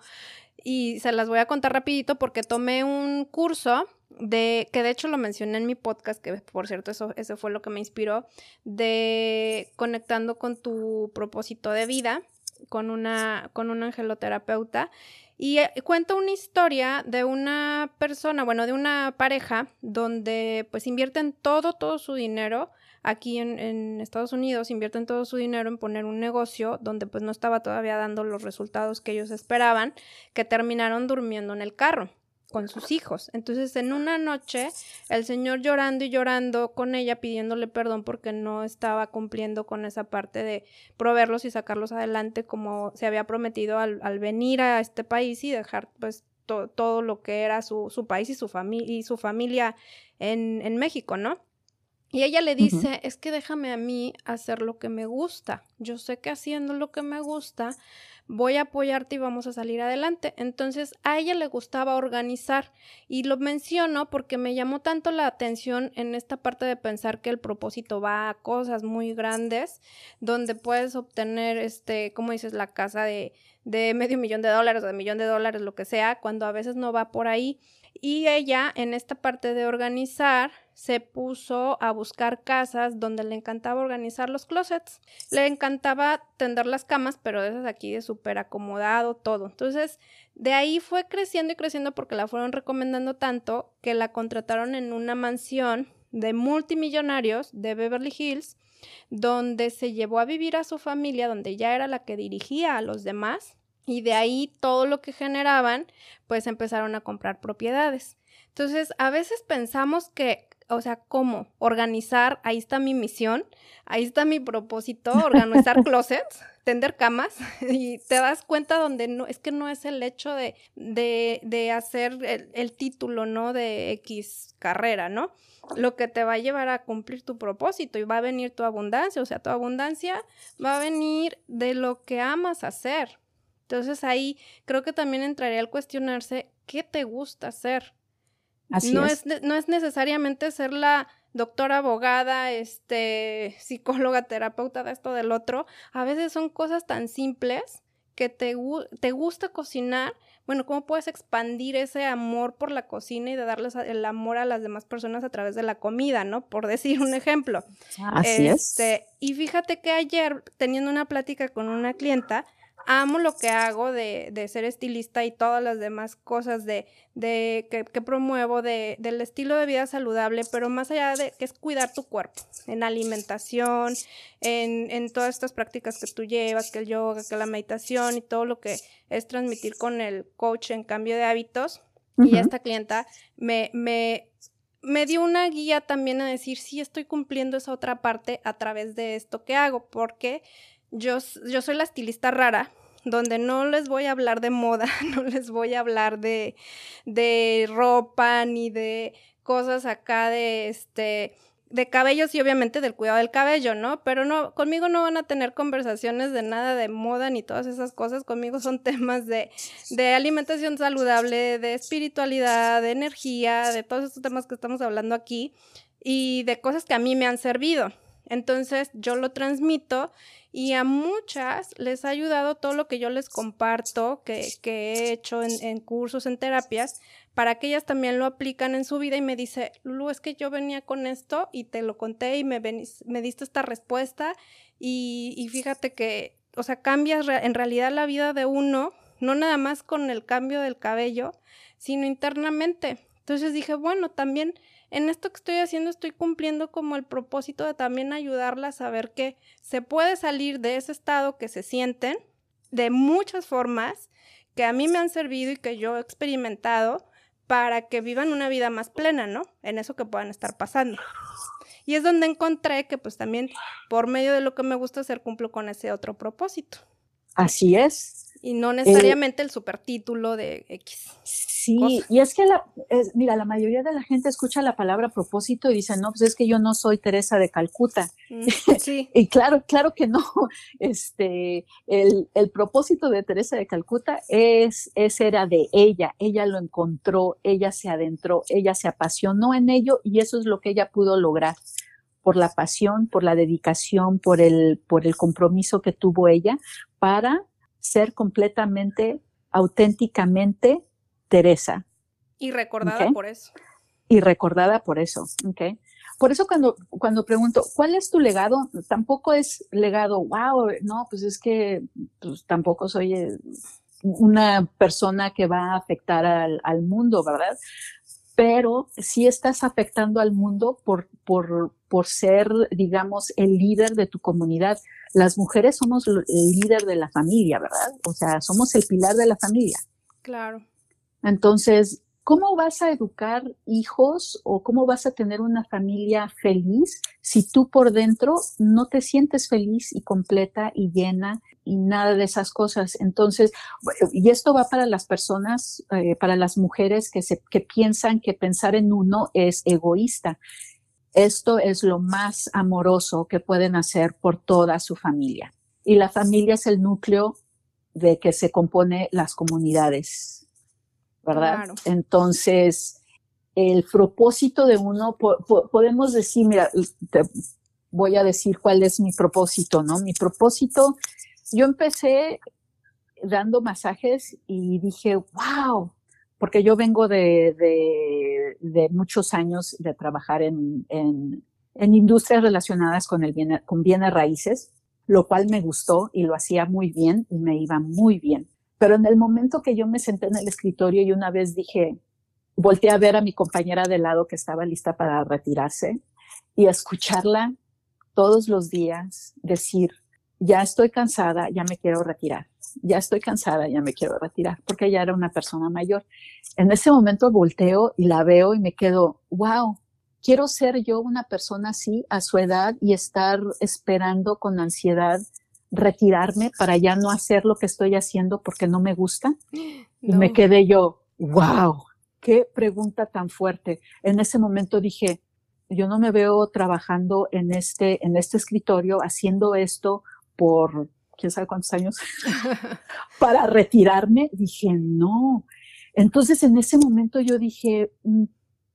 y se las voy a contar rapidito porque tomé un curso de, que de hecho lo mencioné en mi podcast, que por cierto eso, eso fue lo que me inspiró, de conectando con tu propósito de vida, con una, con un angeloterapeuta. Y eh, cuenta una historia de una persona, bueno, de una pareja, donde pues invierten todo, todo su dinero aquí en, Estados Unidos invierten todo su dinero en poner un negocio donde pues no estaba todavía dando los resultados que ellos esperaban, que terminaron durmiendo en el carro con sus hijos. Entonces, en una noche, el señor llorando y llorando con ella, pidiéndole perdón porque no estaba cumpliendo con esa parte de proveerlos y sacarlos adelante como se había prometido al, venir a este país y dejar pues todo lo que era su, su país y su, familia y su familia en, en México, ¿no? Y ella le dice, es que déjame a mí hacer lo que me gusta. Yo sé que haciendo lo que me gusta, voy a apoyarte y vamos a salir adelante. Entonces a ella le gustaba organizar y lo menciono porque me llamó tanto la atención en esta parte de pensar que el propósito va a cosas muy grandes donde puedes obtener, este, como dices, la casa de, de medio millón de dólares o de millón de dólares, lo que sea, cuando a veces no va por ahí. Y ella, en esta parte de organizar, se puso a buscar casas donde le encantaba organizar los closets. Le encantaba tender las camas, pero de esas aquí de súper acomodado, todo. Entonces, de ahí fue creciendo y creciendo porque la fueron recomendando tanto que la contrataron en una mansión de multimillonarios de Beverly Hills, donde se llevó a vivir a su familia, donde ya era la que dirigía a los demás y de ahí todo lo que generaban, pues empezaron a comprar propiedades. Entonces, a veces pensamos que, o sea, ¿cómo? Organizar, ahí está mi misión, ahí está mi propósito, organizar closets, tender camas, y te das cuenta donde no, es que no es el hecho de, de, de hacer el, el título, ¿no? De X carrera, ¿no? Lo que te va a llevar a cumplir tu propósito y va a venir tu abundancia, o sea, tu abundancia va a venir de lo que amas hacer, entonces ahí creo que también entraría al cuestionarse qué te gusta hacer. Así no es. no es necesariamente ser la doctora, abogada, este, psicóloga, terapeuta de esto del otro. A veces son cosas tan simples que te, te gusta cocinar. Bueno, ¿cómo puedes expandir ese amor por la cocina y de darles el amor a las demás personas a través de la comida, ¿no? Por decir un ejemplo. Así este, es. Y fíjate que ayer, teniendo una plática con una clienta, amo lo que hago de, de ser estilista y todas las demás cosas de, de que, que, promuevo de, del estilo de vida saludable, pero más allá de que es cuidar tu cuerpo, en alimentación, en, en todas estas prácticas que tú llevas, que el yoga, que la meditación y todo lo que es transmitir con el coach en cambio de hábitos. Y esta clienta me, me, me dio una guía también a decir, sí, estoy cumpliendo esa otra parte a través de esto que hago, porque yo, yo soy la estilista rara, donde no les voy a hablar de moda, no les voy a hablar de, de ropa ni de cosas acá de este de cabellos y obviamente del cuidado del cabello, ¿no? Pero no, conmigo no van a tener conversaciones de nada de moda ni todas esas cosas, conmigo son temas de, de alimentación saludable, de espiritualidad, de energía, de todos estos temas que estamos hablando aquí y de cosas que a mí me han servido. Entonces yo lo transmito y a muchas les ha ayudado todo lo que yo les comparto, que, que he hecho en, en, cursos, en terapias, para que ellas también lo aplican en su vida y me dice, Lulu, es que yo venía con esto y te lo conté y me, me diste esta respuesta y, y fíjate que, o sea, cambias en realidad la vida de uno, no nada más con el cambio del cabello, sino internamente. Entonces dije, bueno, también en esto que estoy haciendo estoy cumpliendo como el propósito de también ayudarlas a ver que se puede salir de ese estado que se sienten de muchas formas que a mí me han servido y que yo he experimentado para que vivan una vida más plena, ¿no? En eso que puedan estar pasando. Y es donde encontré que pues también por medio de lo que me gusta hacer cumplo con ese otro propósito. Así es. Y no necesariamente el supertítulo de X. Sí, y es que, la, mira, la mayoría de la gente escucha la palabra propósito y dice, no, pues es que yo no soy Teresa de Calcuta. Mm, sí. y claro, claro que no. Este, el, el, propósito de Teresa de Calcuta es, es, era de ella. Ella lo encontró, ella se adentró, ella se apasionó en ello y eso es lo que ella pudo lograr por la pasión, por la dedicación, por el, por el compromiso que tuvo ella para ser completamente, auténticamente Teresa. Y recordada por eso. Y recordada por eso, ¿ok? Por eso cuando, cuando pregunto, ¿cuál es tu legado? Tampoco es legado, wow, no, pues es que pues, tampoco soy eh, una persona que va a afectar al, al mundo, ¿verdad? Pero sí estás afectando al mundo por, por, por ser, digamos, el líder de tu comunidad. Las mujeres somos el líder de la familia, ¿verdad? O sea, somos el pilar de la familia. Claro. Entonces, ¿cómo vas a educar hijos o cómo vas a tener una familia feliz si tú por dentro no te sientes feliz y completa y llena y nada de esas cosas? Entonces, y esto va para las personas, eh, para las mujeres que, se, que piensan que pensar en uno es egoísta. Esto es lo más amoroso que pueden hacer por toda su familia. Y la familia es el núcleo de que se compone las comunidades, ¿verdad? Entonces, el propósito de uno, podemos decir, mira, te voy a decir cuál es mi propósito, ¿no? Mi propósito, yo empecé dando masajes y dije, wow, porque yo vengo de, de, muchos años de trabajar en, en, en, industrias relacionadas con, el bien, con bienes raíces, lo cual me gustó y lo hacía muy bien y me iba muy bien. Pero en el momento que yo me senté en el escritorio y una vez dije, volteé a ver a mi compañera de lado que estaba lista para retirarse y escucharla todos los días decir, ya estoy cansada, ya me quiero retirar, ya estoy cansada, ya me quiero retirar, porque ella era una persona mayor. En ese momento volteo y la veo y me quedo, wow, quiero ser yo una persona así a su edad y estar esperando con ansiedad retirarme para ya no hacer lo que estoy haciendo porque no me gusta. Y me quedé yo, wow, qué pregunta tan fuerte. En ese momento dije, yo no me veo trabajando en este, en este escritorio haciendo esto por quién sabe cuántos años para retirarme. Dije, no. Entonces en ese momento yo dije, mm,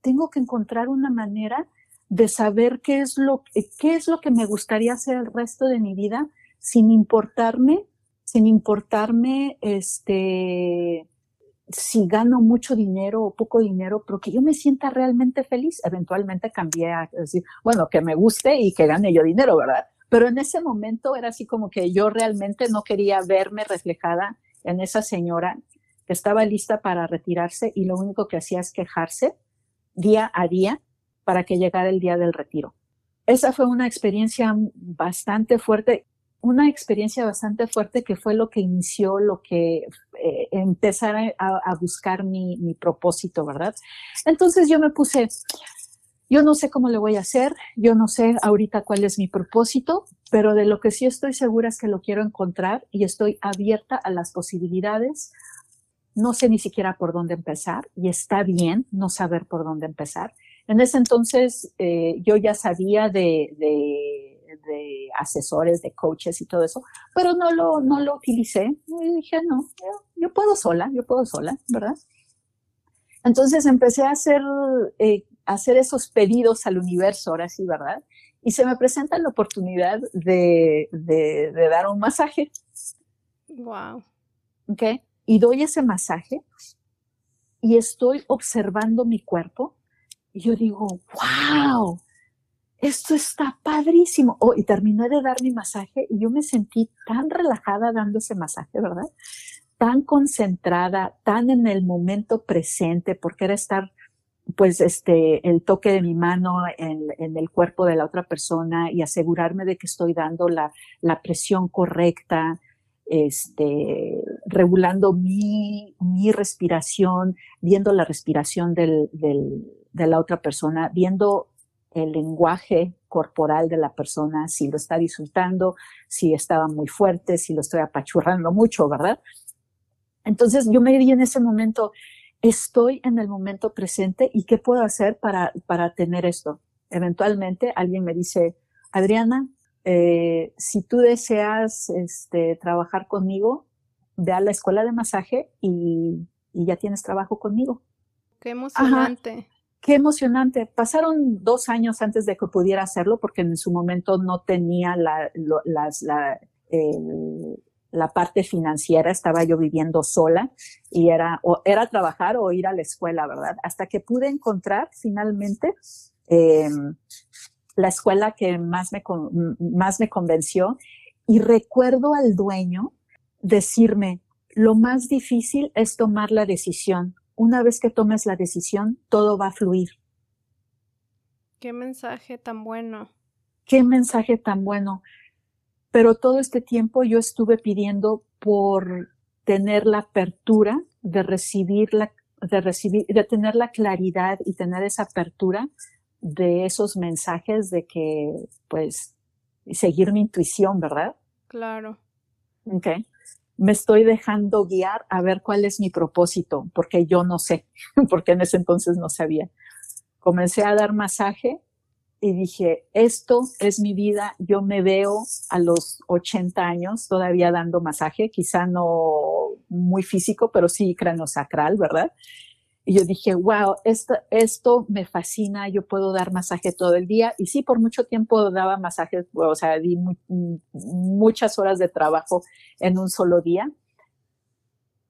tengo que encontrar una manera de saber qué es lo, qué es lo que me gustaría hacer el resto de mi vida sin importarme, sin importarme, este, si gano mucho dinero o poco dinero, pero que yo me sienta realmente feliz. Eventualmente cambié a decir, bueno, que me guste y que gane yo dinero, ¿verdad? Pero en ese momento era así como que yo realmente no quería verme reflejada en esa señora que estaba lista para retirarse y lo único que hacía es quejarse día a día para que llegara el día del retiro. Esa fue una experiencia bastante fuerte, una experiencia bastante fuerte que fue lo que inició, lo que eh, empezar a, buscar mi, mi propósito, ¿verdad? Entonces yo me puse, yo no sé cómo le voy a hacer, yo no sé ahorita cuál es mi propósito, pero de lo que sí estoy segura es que lo quiero encontrar y estoy abierta a las posibilidades. No sé ni siquiera por dónde empezar y está bien no saber por dónde empezar. En ese entonces eh, yo ya sabía de, asesores, de coaches y todo eso, pero no lo, no lo utilicé. Y dije, no, yo, puedo sola, yo puedo sola, ¿verdad? Entonces empecé a hacer eh, hacer esos pedidos al universo, ahora sí, ¿verdad? Y se me presenta la oportunidad de, de, dar un masaje. Wow. ¿Ok? Y doy ese masaje y estoy observando mi cuerpo y yo digo, wow, esto está padrísimo. Oh, y terminé de dar mi masaje y yo me sentí tan relajada dando ese masaje, ¿verdad? Tan concentrada, tan en el momento presente, porque era estar pues este, el toque de mi mano en, el cuerpo de la otra persona y asegurarme de que estoy dando la, presión correcta, este, regulando mi, respiración, viendo la respiración de la otra persona, viendo el lenguaje corporal de la persona, si lo está disfrutando, si estaba muy fuerte, si lo estoy apachurrando mucho, ¿verdad? Entonces yo me di en ese momento, estoy en el momento presente y qué puedo hacer para, para tener esto. Eventualmente alguien me dice, Adriana, eh, si tú deseas este, trabajar conmigo, ve a la escuela de masaje y, y ya tienes trabajo conmigo. Qué emocionante. Qué emocionante. Pasaron dos años antes de que pudiera hacerlo porque en su momento no tenía la, las, la, parte financiera, estaba yo viviendo sola y era, o era trabajar o ir a la escuela, ¿verdad? Hasta que pude encontrar finalmente eh, la escuela que más me, más me convenció y recuerdo al dueño decirme, lo más difícil es tomar la decisión. Una vez que tomes la decisión, todo va a fluir. Qué mensaje tan bueno. Qué mensaje tan bueno pero todo este tiempo yo estuve pidiendo por tener la apertura de recibir la, de recibir, de tener la claridad y tener esa apertura de esos mensajes de que, pues, seguir mi intuición, ¿verdad? Claro. Ok. Me estoy dejando guiar a ver cuál es mi propósito, porque yo no sé, porque en ese entonces no sabía. Comencé a dar masaje y dije, esto es mi vida, yo me veo a los 80 años todavía dando masaje, quizá no muy físico, pero sí sacral, ¿verdad? Y yo dije, wow, esto, esto me fascina, yo puedo dar masaje todo el día. Y sí, por mucho tiempo daba masajes, o sea, di muchas horas de trabajo en un solo día.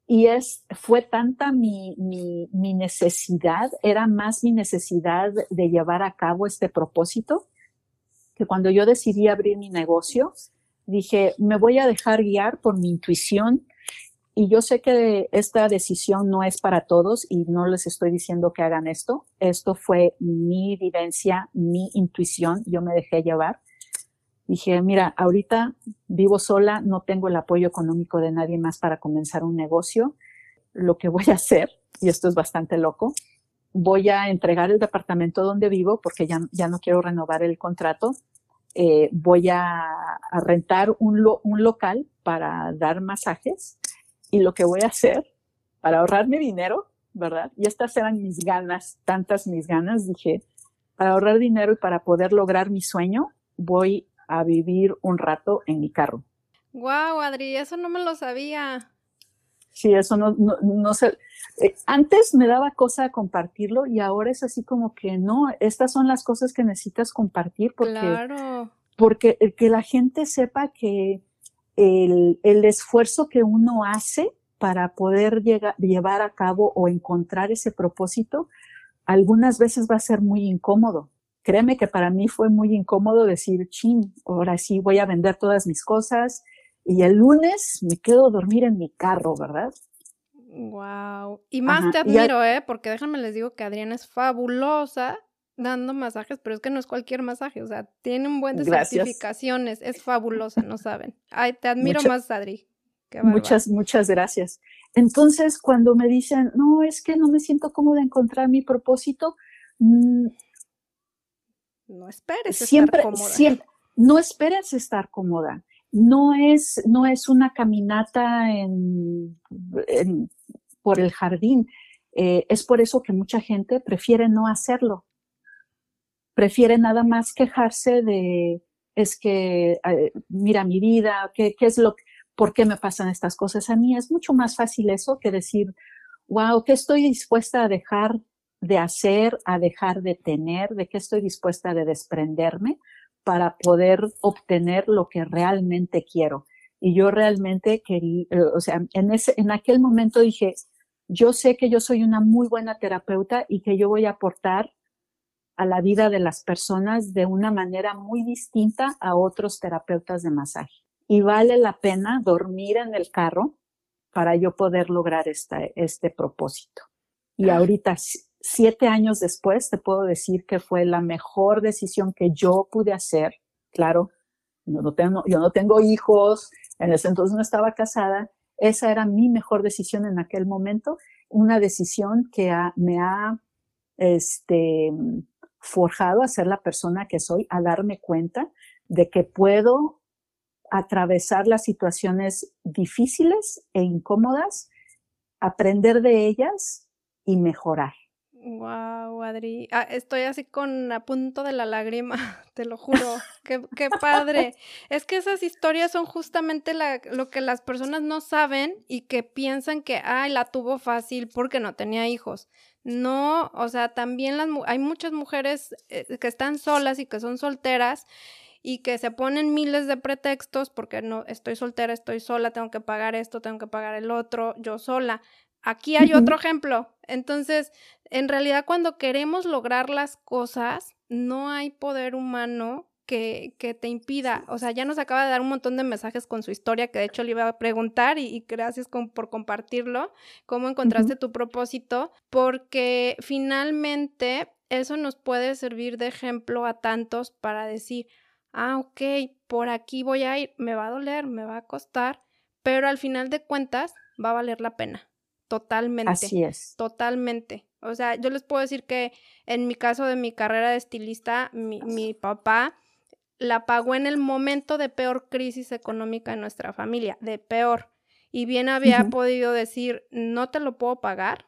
Y es, fue tanta mi, mi, mi necesidad, era más mi necesidad de llevar a cabo este propósito, que cuando yo decidí abrir mi negocio, dije, me voy a dejar guiar por mi intuición y yo sé que esta decisión no es para todos y no les estoy diciendo que hagan esto. Esto fue mi vivencia, mi intuición. Yo me dejé llevar. Dije, mira, ahorita vivo sola, no tengo el apoyo económico de nadie más para comenzar un negocio. Lo que voy a hacer, y esto es bastante loco, voy a entregar el departamento donde vivo porque ya, ya no quiero renovar el contrato. Eh, voy a, rentar un, un local para dar masajes y lo que voy a hacer para ahorrarme dinero, ¿verdad? Y estas eran mis ganas, tantas mis ganas, dije, para ahorrar dinero y para poder lograr mi sueño, voy a vivir un rato en mi carro. Wow, Adri, eso no me lo sabía. Sí, eso no, no, no sé. Eh, antes me daba cosa compartirlo y ahora es así como que no, estas son las cosas que necesitas compartir porque, claro. porque que la gente sepa que el, el esfuerzo que uno hace para poder llevar a cabo o encontrar ese propósito, algunas veces va a ser muy incómodo. Créeme que para mí fue muy incómodo decir, chin, ahora sí voy a vender todas mis cosas y el lunes me quedo a dormir en mi carro, ¿verdad? Wow. Y más te admiro, ¿eh? Porque déjame les digo que Adriana es fabulosa dando masajes, pero es que no es cualquier masaje, o sea, tiene un buen de certificaciones, es fabulosa, no saben. Ay, te admiro más, Adri. muchas, muchas gracias. Entonces, cuando me dicen, no, es que no me siento cómoda encontrar mi propósito, mm, no esperes siempre, estar cómoda. Siempre, no esperes estar cómoda. No es, no es una caminata en, por el jardín. Eh, es por eso que mucha gente prefiere no hacerlo prefiere nada más quejarse de, es que, eh, mira mi vida, ¿qué, qué es lo, por qué me pasan estas cosas a mí? Es mucho más fácil eso que decir, wow, ¿qué estoy dispuesta a dejar de hacer, a dejar de tener, de qué estoy dispuesta de desprenderme para poder obtener lo que realmente quiero? Y yo realmente quería, eh, o sea, en ese, en aquel momento dije, yo sé que yo soy una muy buena terapeuta y que yo voy a aportar a la vida de las personas de una manera muy distinta a otros terapeutas de masaje. Y vale la pena dormir en el carro para yo poder lograr este propósito. Y ah. ahorita, siete años después, te puedo decir que fue la mejor decisión que yo pude hacer. Claro, yo no tengo, yo no tengo hijos, en ese entonces no estaba casada. Esa era mi mejor decisión en aquel momento, una decisión que me ha este, forjado a ser la persona que soy, a darme cuenta de que puedo atravesar las situaciones difíciles e incómodas, aprender de ellas y mejorar. Wow, Adri. Ah, estoy así con a punto de la lágrima, te lo juro. qué, padre. Es que esas historias son justamente lo que las personas no saben y que piensan que, ay, la tuvo fácil porque no tenía hijos. No, o sea, también las, hay muchas mujeres eh, que están solas y que son solteras y que se ponen miles de pretextos porque no estoy soltera, estoy sola, tengo que pagar esto, tengo que pagar el otro, yo sola. Aquí hay otro ejemplo. Entonces, en realidad cuando queremos lograr las cosas, no hay poder humano que, que, te impida. O sea, ya nos acaba de dar un montón de mensajes con su historia, que de hecho le iba a preguntar y, gracias por compartirlo, cómo encontraste tu propósito, porque finalmente eso nos puede servir de ejemplo a tantos para decir, ah, ok, por aquí voy a ir, me va a doler, me va a costar, pero al final de cuentas va a valer la pena. Totalmente. Así es. Totalmente. O sea, yo les puedo decir que en mi caso de mi carrera de estilista, mi, mi papá la pagó en el momento de peor crisis económica en nuestra familia, de peor. Y bien había podido decir, no te lo puedo pagar,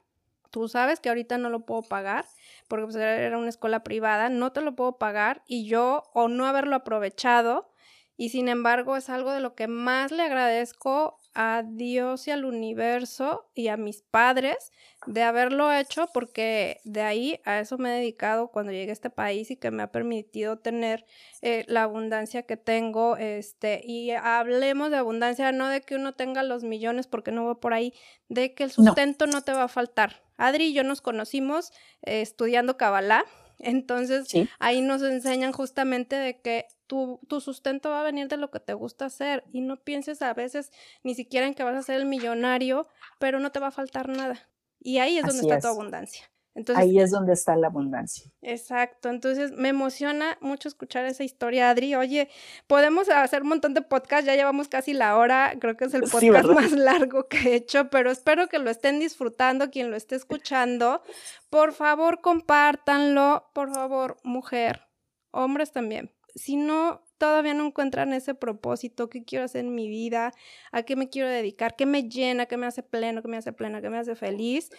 tú sabes que ahorita no lo puedo pagar, porque pues, era una escuela privada, no te lo puedo pagar y yo o no haberlo aprovechado y sin embargo es algo de lo que más le agradezco a Dios y al universo y a mis padres de haberlo hecho porque de ahí a eso me he dedicado cuando llegué a este país y que me ha permitido tener eh, la abundancia que tengo este y hablemos de abundancia no de que uno tenga los millones porque no va por ahí de que el sustento no, te va a faltar. Adri y yo nos conocimos eh, estudiando Kabbalah entonces ahí nos enseñan justamente de que tu, tu, sustento va a venir de lo que te gusta hacer y no pienses a veces ni siquiera en que vas a ser el millonario, pero no te va a faltar nada. Y ahí es donde está tu abundancia. Entonces, ahí es donde está la abundancia. Exacto, entonces me emociona mucho escuchar esa historia, Adri. Oye, podemos hacer un montón de podcasts, ya llevamos casi la hora, creo que es el podcast más largo que he hecho, pero espero que lo estén disfrutando, quien lo esté escuchando. Por favor, compártanlo, por favor, mujer, hombres también. Si no todavía no encuentran ese propósito, qué quiero hacer en mi vida, a qué me quiero dedicar, qué me llena, qué me hace pleno, qué me hace plena, qué me hace feliz,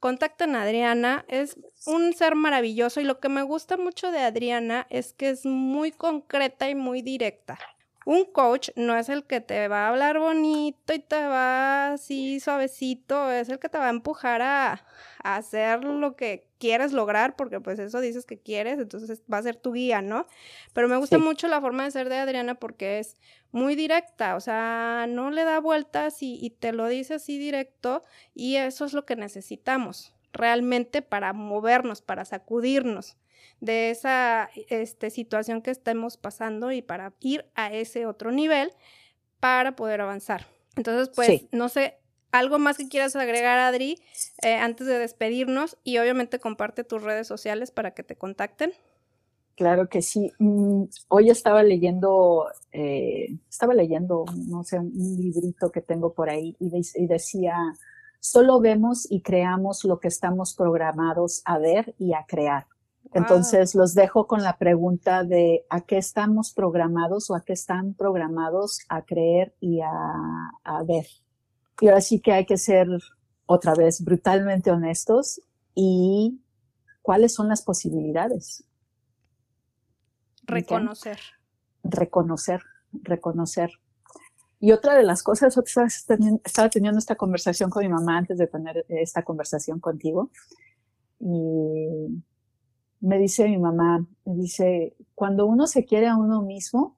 contacten a Adriana. Es un ser maravilloso y lo que me gusta mucho de Adriana es que es muy concreta y muy directa. Un coach no es el que te va a hablar bonito y te va así suavecito, es el que te va a empujar a, hacer lo que quieres lograr, porque pues eso dices que quieres, entonces va a ser tu guía, ¿no? Pero me gusta mucho la forma de ser de Adriana porque es muy directa, o sea, no le da vueltas y, y te lo dice así directo y eso es lo que necesitamos realmente para movernos, para sacudirnos de esa este, situación que estemos pasando y para ir a ese otro nivel para poder avanzar. Entonces, pues, no sé, algo más que quieras agregar, Adri, eh, antes de despedirnos y obviamente comparte tus redes sociales para que te contacten. Claro que sí. Mm, hoy estaba leyendo, eh, estaba leyendo, no sé, un librito que tengo por ahí y decía, solo vemos y creamos lo que estamos programados a ver y a crear. Entonces los dejo con la pregunta de a qué estamos programados o a qué están programados a creer y a, ver. Y ahora sí que hay que ser otra vez brutalmente honestos y cuáles son las posibilidades. Reconocer. Reconocer, reconocer. Y otra de las cosas, estaba teniendo esta conversación con mi mamá antes de tener esta conversación contigo. Y me dice mi mamá, me dice, cuando uno se quiere a uno mismo,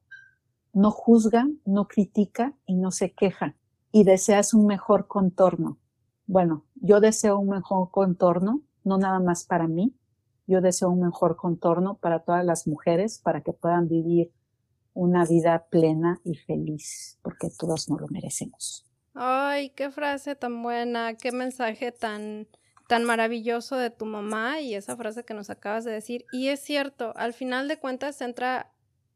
no juzga, no critica y no se queja y deseas un mejor contorno. Bueno, yo deseo un mejor contorno, no nada más para mí, yo deseo un mejor contorno para todas las mujeres, para que puedan vivir una vida plena y feliz, porque todos nos lo merecemos. Ay, qué frase tan buena, qué mensaje tan, tan maravilloso de tu mamá y esa frase que nos acabas de decir. Y es cierto, al final de cuentas entra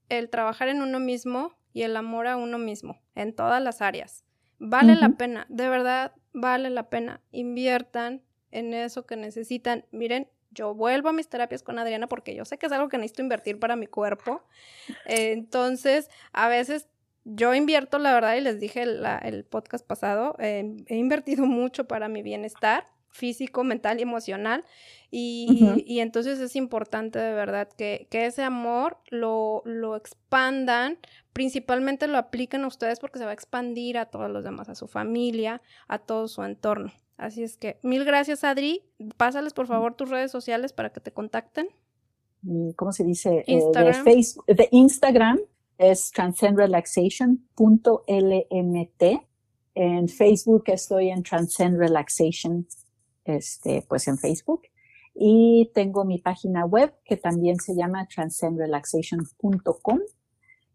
el trabajar en uno mismo y el amor a uno mismo, en todas las áreas. Vale la pena, de verdad, vale la pena. Inviertan en eso que necesitan. Miren, yo vuelvo a mis terapias con Adriana porque yo sé que es algo que necesito invertir para mi cuerpo. entonces, a veces yo invierto, la verdad, y les dije el podcast pasado, he invertido mucho para mi bienestar físico, mental y emocional. Y, entonces es importante de verdad que, ese amor lo, lo, expandan, principalmente lo apliquen a ustedes porque se va a expandir a todos los demás, a su familia, a todo su entorno. Así es que mil gracias Adri, pásales por favor tus redes sociales para que te contacten. ¿Cómo se dice? Eh, Instagram. de, Facebook, de Instagram es transcendrelaxation.lmt. En Facebook estoy en Transcend Relaxation este, pues en Facebook. Y tengo mi página web que también se llama transcendrelaxation.com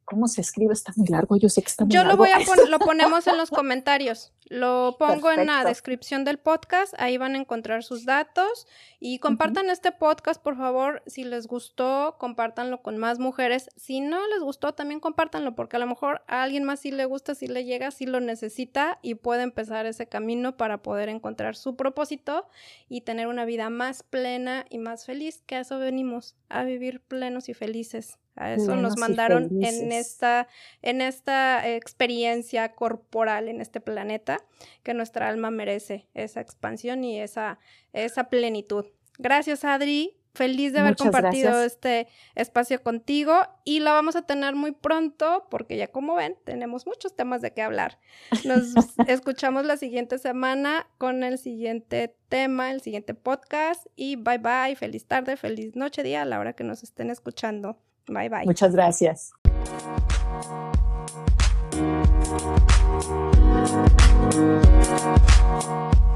¿Cómo se escribe? Está muy largo. Yo sé que está muy Yo largo. lo voy a poner, lo ponemos en los comentarios. Lo pongo en la descripción del podcast. Ahí van a encontrar sus datos. Y compartan este podcast, por favor. Si les gustó, compártanlo con más mujeres. Si no les gustó, también compártanlo, porque a lo mejor a alguien más sí le gusta, sí le llega, sí lo necesita y puede empezar ese camino para poder encontrar su propósito y tener una vida más plena y más feliz. Que a eso venimos, a vivir plenos y felices. A eso nos mandaron en esta, en esta experiencia corporal en este planeta. Que nuestra alma merece esa expansión y esa, esa plenitud. Gracias, Adri. Feliz de haber compartido este espacio contigo y la vamos a tener muy pronto porque ya como ven, tenemos muchos temas de qué hablar. Nos escuchamos la siguiente semana con el siguiente tema, el siguiente podcast y bye bye, feliz tarde, feliz noche, día a la hora que nos estén escuchando. Bye bye. Muchas gracias. Thank you.